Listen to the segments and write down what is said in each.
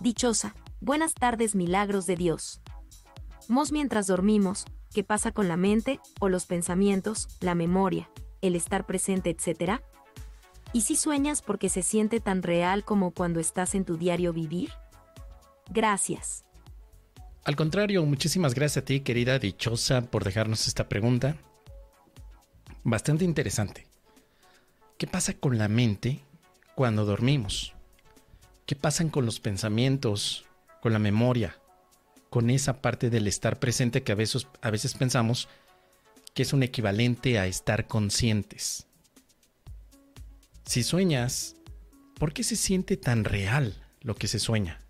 Dichosa, buenas tardes milagros de Dios. Mos mientras dormimos, ¿qué pasa con la mente, o los pensamientos, la memoria, el estar presente, etcétera? ¿Y si sueñas porque se siente tan real como cuando estás en tu diario vivir? Gracias. Al contrario, muchísimas gracias a ti, querida dichosa, por dejarnos esta pregunta. Bastante interesante. ¿Qué pasa con la mente cuando dormimos? ¿Qué pasa con los pensamientos, con la memoria, con esa parte del estar presente que a veces, a veces pensamos que es un equivalente a estar conscientes? Si sueñas, ¿por qué se siente tan real lo que se sueña?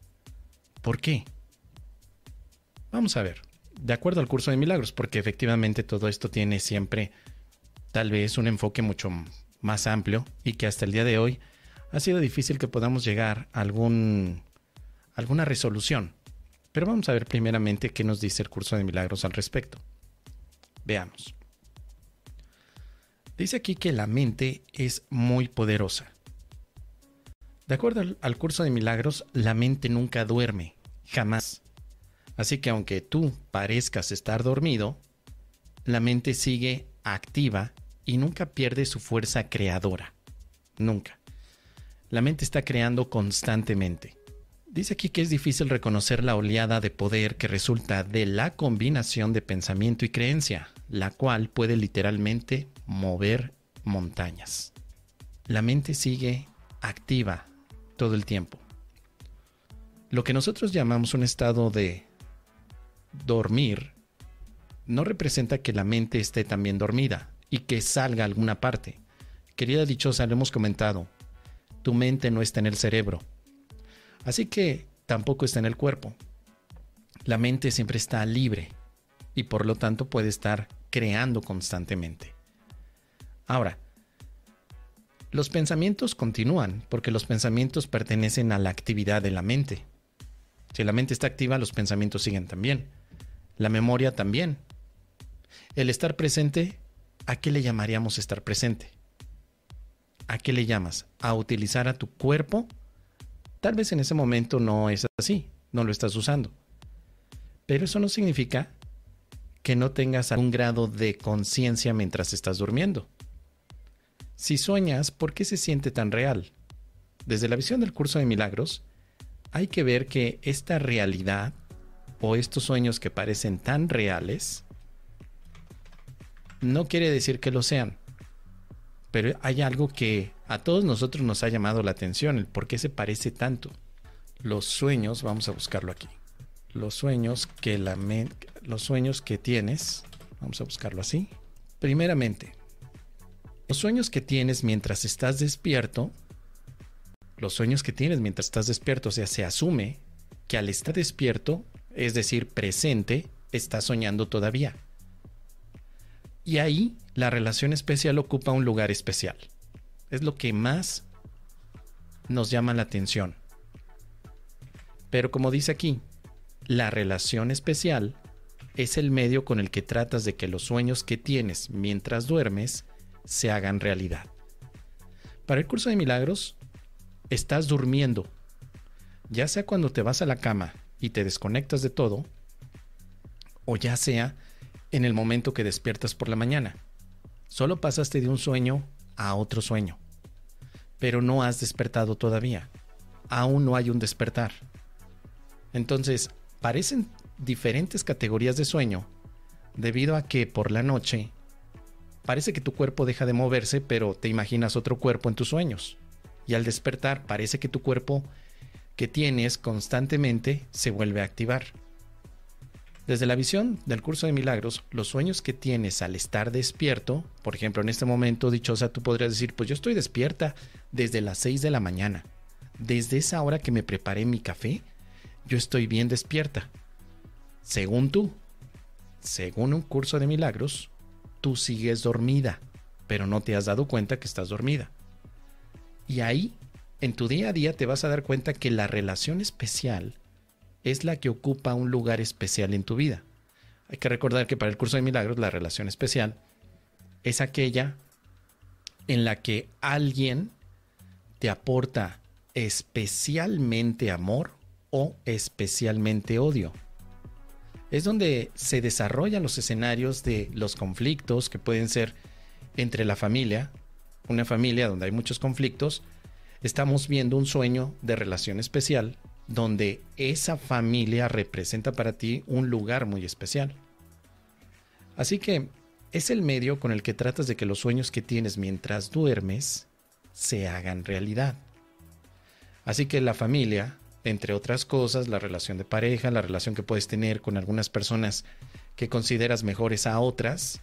¿Por qué? Vamos a ver, de acuerdo al curso de milagros, porque efectivamente todo esto tiene siempre tal vez un enfoque mucho más amplio y que hasta el día de hoy ha sido difícil que podamos llegar a alguna resolución. Pero vamos a ver primeramente qué nos dice el curso de milagros al respecto. Veamos. Dice aquí que la mente es muy poderosa. De acuerdo al, curso de milagros, la mente nunca duerme, jamás. Así que aunque tú parezcas estar dormido, la mente sigue activa y nunca pierde su fuerza creadora. Nunca. La mente está creando constantemente. Dice aquí que es difícil reconocer la oleada de poder que resulta de la combinación de pensamiento y creencia, la cual puede literalmente mover montañas. La mente sigue activa todo el tiempo. Lo que nosotros llamamos un estado de dormir no representa que la mente esté también dormida y que salga a alguna parte. Querida dichosa, lo hemos comentado, tu mente no está en el cerebro, así que tampoco está en el cuerpo. La mente siempre está libre y por lo tanto puede estar creando constantemente. Ahora, los pensamientos continúan porque los pensamientos pertenecen a la actividad de la mente. Si la mente está activa, los pensamientos siguen también. La memoria también. El estar presente, ¿a qué le llamaríamos estar presente? ¿A qué le llamas? ¿A utilizar a tu cuerpo? Tal vez en ese momento no es así, no lo estás usando. Pero eso no significa que no tengas algún grado de conciencia mientras estás durmiendo. Si sueñas, ¿por qué se siente tan real? Desde la visión del curso de milagros, hay que ver que esta realidad o estos sueños que parecen tan reales no quiere decir que lo sean. Pero hay algo que a todos nosotros nos ha llamado la atención, el por qué se parece tanto. Los sueños, vamos a buscarlo aquí. Los sueños que la los sueños que tienes, vamos a buscarlo así. Primeramente, los sueños que tienes mientras estás despierto, los sueños que tienes mientras estás despierto, o sea, se asume que al estar despierto, es decir, presente, estás soñando todavía. Y ahí la relación especial ocupa un lugar especial. Es lo que más nos llama la atención. Pero como dice aquí, la relación especial es el medio con el que tratas de que los sueños que tienes mientras duermes se hagan realidad. Para el curso de milagros, estás durmiendo. Ya sea cuando te vas a la cama y te desconectas de todo, o ya sea en el momento que despiertas por la mañana. Solo pasaste de un sueño a otro sueño, pero no has despertado todavía. Aún no hay un despertar. Entonces, parecen diferentes categorías de sueño debido a que por la noche parece que tu cuerpo deja de moverse, pero te imaginas otro cuerpo en tus sueños. Y al despertar parece que tu cuerpo que tienes constantemente se vuelve a activar. Desde la visión del curso de milagros, los sueños que tienes al estar despierto, por ejemplo, en este momento, dichosa, tú podrías decir, pues yo estoy despierta desde las 6 de la mañana. Desde esa hora que me preparé mi café, yo estoy bien despierta. Según tú, según un curso de milagros, tú sigues dormida, pero no te has dado cuenta que estás dormida. Y ahí, en tu día a día, te vas a dar cuenta que la relación especial es la que ocupa un lugar especial en tu vida. Hay que recordar que para el curso de milagros la relación especial es aquella en la que alguien te aporta especialmente amor o especialmente odio. Es donde se desarrollan los escenarios de los conflictos que pueden ser entre la familia, una familia donde hay muchos conflictos, estamos viendo un sueño de relación especial donde esa familia representa para ti un lugar muy especial. Así que es el medio con el que tratas de que los sueños que tienes mientras duermes se hagan realidad. Así que la familia, entre otras cosas, la relación de pareja, la relación que puedes tener con algunas personas que consideras mejores a otras,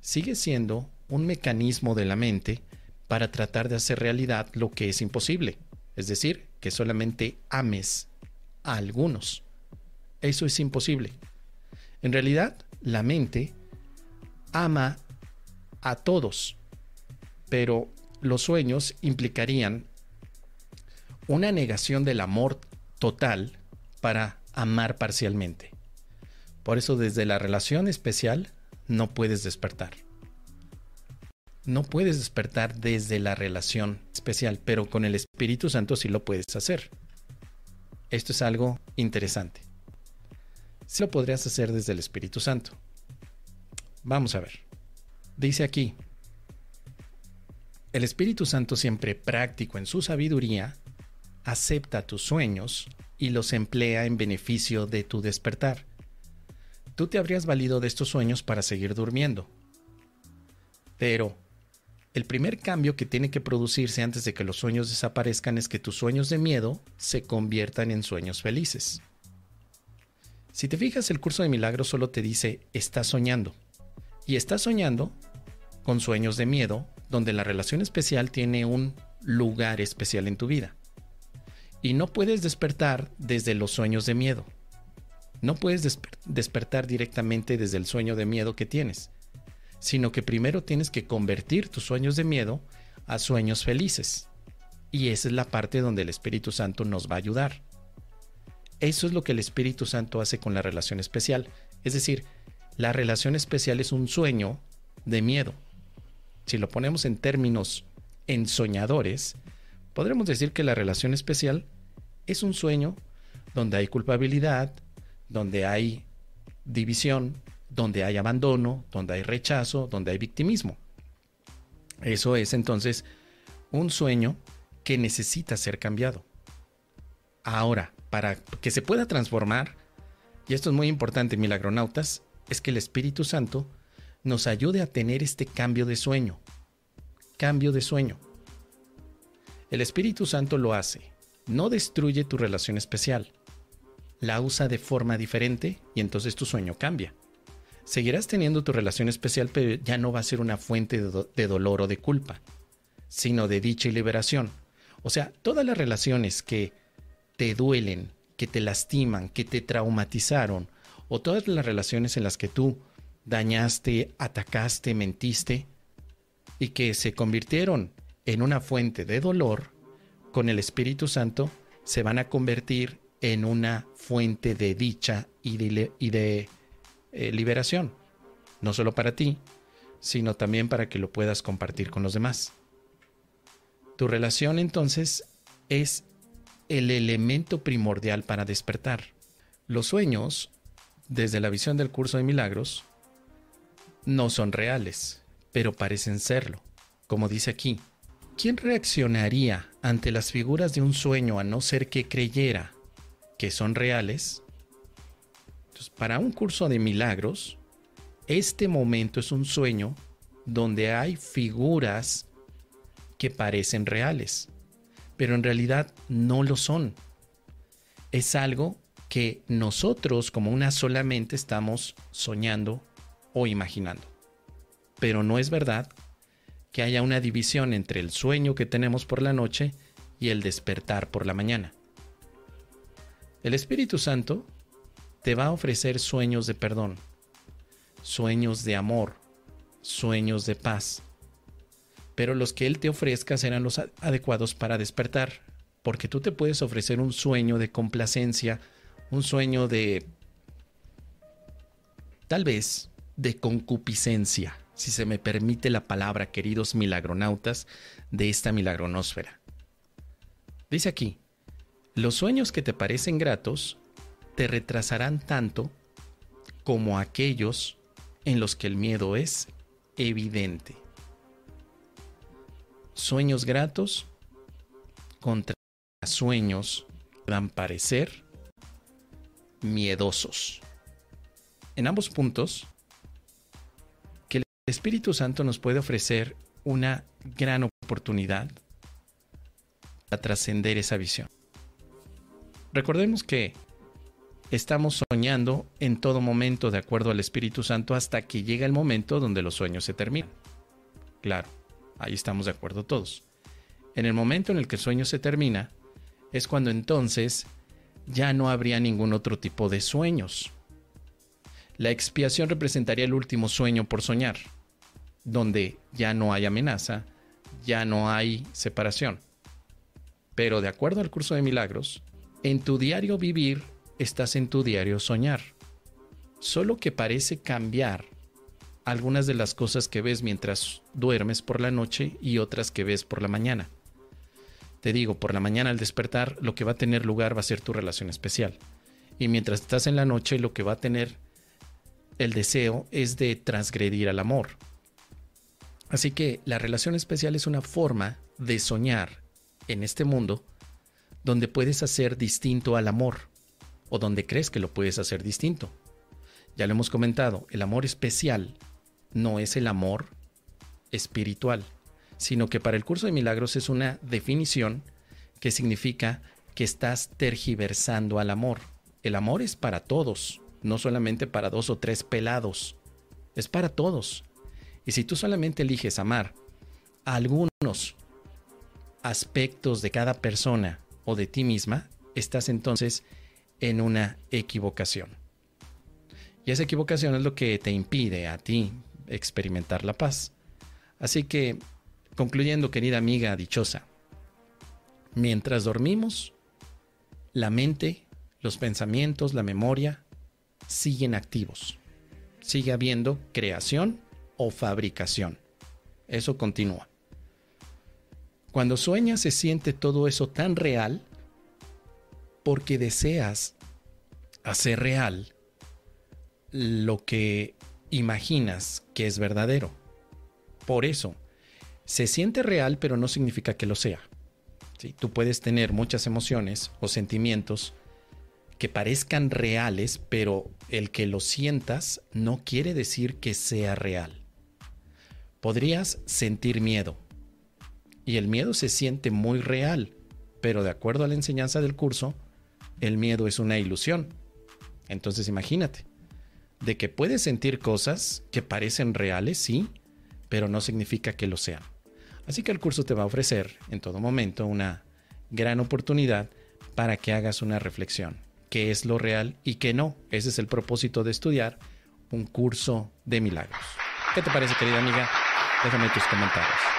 sigue siendo un mecanismo de la mente para tratar de hacer realidad lo que es imposible, es decir, que solamente ames a algunos. Eso es imposible. En realidad, la mente ama a todos, pero los sueños implicarían una negación del amor total para amar parcialmente. Por eso desde la relación especial no puedes despertar no puedes despertar desde la relación especial, pero con el Espíritu Santo sí lo puedes hacer. Esto es algo interesante. Sí lo podrías hacer desde el Espíritu Santo. Vamos a ver. Dice aquí, el Espíritu Santo siempre práctico en su sabiduría, acepta tus sueños y los emplea en beneficio de tu despertar. Tú te habrías valido de estos sueños para seguir durmiendo. Pero el primer cambio que tiene que producirse antes de que los sueños desaparezcan es que tus sueños de miedo se conviertan en sueños felices. Si te fijas, el curso de milagros solo te dice, estás soñando. Y estás soñando con sueños de miedo, donde la relación especial tiene un lugar especial en tu vida. Y no puedes despertar desde los sueños de miedo. No puedes despertar directamente desde el sueño de miedo que tienes sino que primero tienes que convertir tus sueños de miedo a sueños felices. Y esa es la parte donde el Espíritu Santo nos va a ayudar. Eso es lo que el Espíritu Santo hace con la relación especial. Es decir, la relación especial es un sueño de miedo. Si lo ponemos en términos ensoñadores, podremos decir que la relación especial es un sueño donde hay culpabilidad, donde hay división, donde hay abandono, donde hay rechazo, donde hay victimismo. Eso es entonces un sueño que necesita ser cambiado. Ahora, para que se pueda transformar, y esto es muy importante, milagronautas, es que el Espíritu Santo nos ayude a tener este cambio de sueño. Cambio de sueño. El Espíritu Santo lo hace. No destruye tu relación especial. La usa de forma diferente y entonces tu sueño cambia seguirás teniendo tu relación especial, pero ya no va a ser una fuente de, dolor o de culpa, sino de dicha y liberación. O sea, todas las relaciones que te duelen, que te lastiman, que te traumatizaron, o todas las relaciones en las que tú dañaste, atacaste, mentiste, y que se convirtieron en una fuente de dolor, con el Espíritu Santo se van a convertir en una fuente de dicha y de eh, liberación, no solo para ti, sino también para que lo puedas compartir con los demás. Tu relación entonces es el elemento primordial para despertar. Los sueños, desde la visión del curso de milagros, no son reales, pero parecen serlo. Como dice aquí, ¿quién reaccionaría ante las figuras de un sueño a no ser que creyera que son reales para un curso de milagros, este momento es un sueño donde hay figuras que parecen reales, pero en realidad no lo son. Es algo que nosotros como una sola mente estamos soñando o imaginando. Pero no es verdad que haya una división entre el sueño que tenemos por la noche y el despertar por la mañana. El Espíritu Santo te va a ofrecer sueños de perdón, sueños de amor, sueños de paz. Pero los que Él te ofrezca serán los adecuados para despertar, porque tú te puedes ofrecer un sueño de complacencia, un sueño de... tal vez de concupiscencia, si se me permite la palabra, queridos milagronautas de esta milagronósfera. Dice aquí, Los sueños que te parecen gratos te retrasarán tanto como aquellos en los que el miedo es evidente. Sueños gratos contra sueños que puedan parecer miedosos. En ambos puntos, que el Espíritu Santo nos puede ofrecer una gran oportunidad para trascender esa visión. Recordemos que estamos soñando en todo momento de acuerdo al Espíritu Santo hasta que llega el momento donde los sueños se terminan. Claro, ahí estamos de acuerdo todos. En el momento en el que el sueño se termina, es cuando entonces ya no habría ningún otro tipo de sueños. La expiación representaría el último sueño por soñar, donde ya no hay amenaza, ya no hay separación. Pero de acuerdo al curso de milagros, en tu diario vivir estás en tu diario soñar. Solo que parece cambiar algunas de las cosas que ves mientras duermes por la noche y otras que ves por la mañana. Te digo, por la mañana al despertar lo que va a tener lugar va a ser tu relación especial. Y mientras estás en la noche lo que va a tener el deseo es de transgredir al amor. Así que la relación especial es una forma de soñar en este mundo donde puedes hacer distinto al amor o donde crees que lo puedes hacer distinto. Ya lo hemos comentado, el amor especial no es el amor espiritual, sino que para el curso de milagros es una definición que significa que estás tergiversando al amor. El amor es para todos, no solamente para dos o tres pelados, es para todos. Y si tú solamente eliges amar algunos aspectos de cada persona o de ti misma, estás entonces en una equivocación. Y esa equivocación es lo que te impide a ti experimentar la paz. Así que, concluyendo, querida amiga dichosa, mientras dormimos, la mente, los pensamientos, la memoria siguen activos. Sigue habiendo creación o fabricación. Eso continúa. Cuando sueñas se siente todo eso tan real porque deseas hacer real lo que imaginas que es verdadero. Por eso, se siente real pero no significa que lo sea. Tú puedes tener muchas emociones o sentimientos que parezcan reales, pero el que lo sientas no quiere decir que sea real. Podrías sentir miedo, y el miedo se siente muy real, pero de acuerdo a la enseñanza del curso, el miedo es una ilusión. Entonces imagínate, de que puedes sentir cosas que parecen reales, sí, pero no significa que lo sean. Así que el curso te va a ofrecer en todo momento una gran oportunidad para que hagas una reflexión. ¿Qué es lo real y qué no? Ese es el propósito de estudiar un curso de milagros. ¿Qué te parece, querida amiga? Déjame tus comentarios.